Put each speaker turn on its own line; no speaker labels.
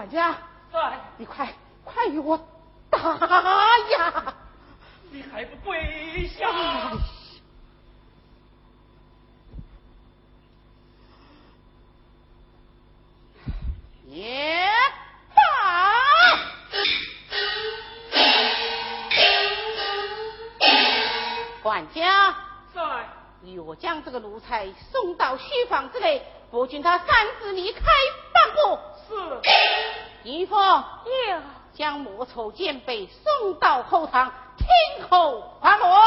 管家，
在，
你快快与我打呀！
你还不跪下？
也罢，管家，
在，
与我将这个奴才送到书房之内，不准他擅自离开半步。将魔丑剑被送到后堂听候发落。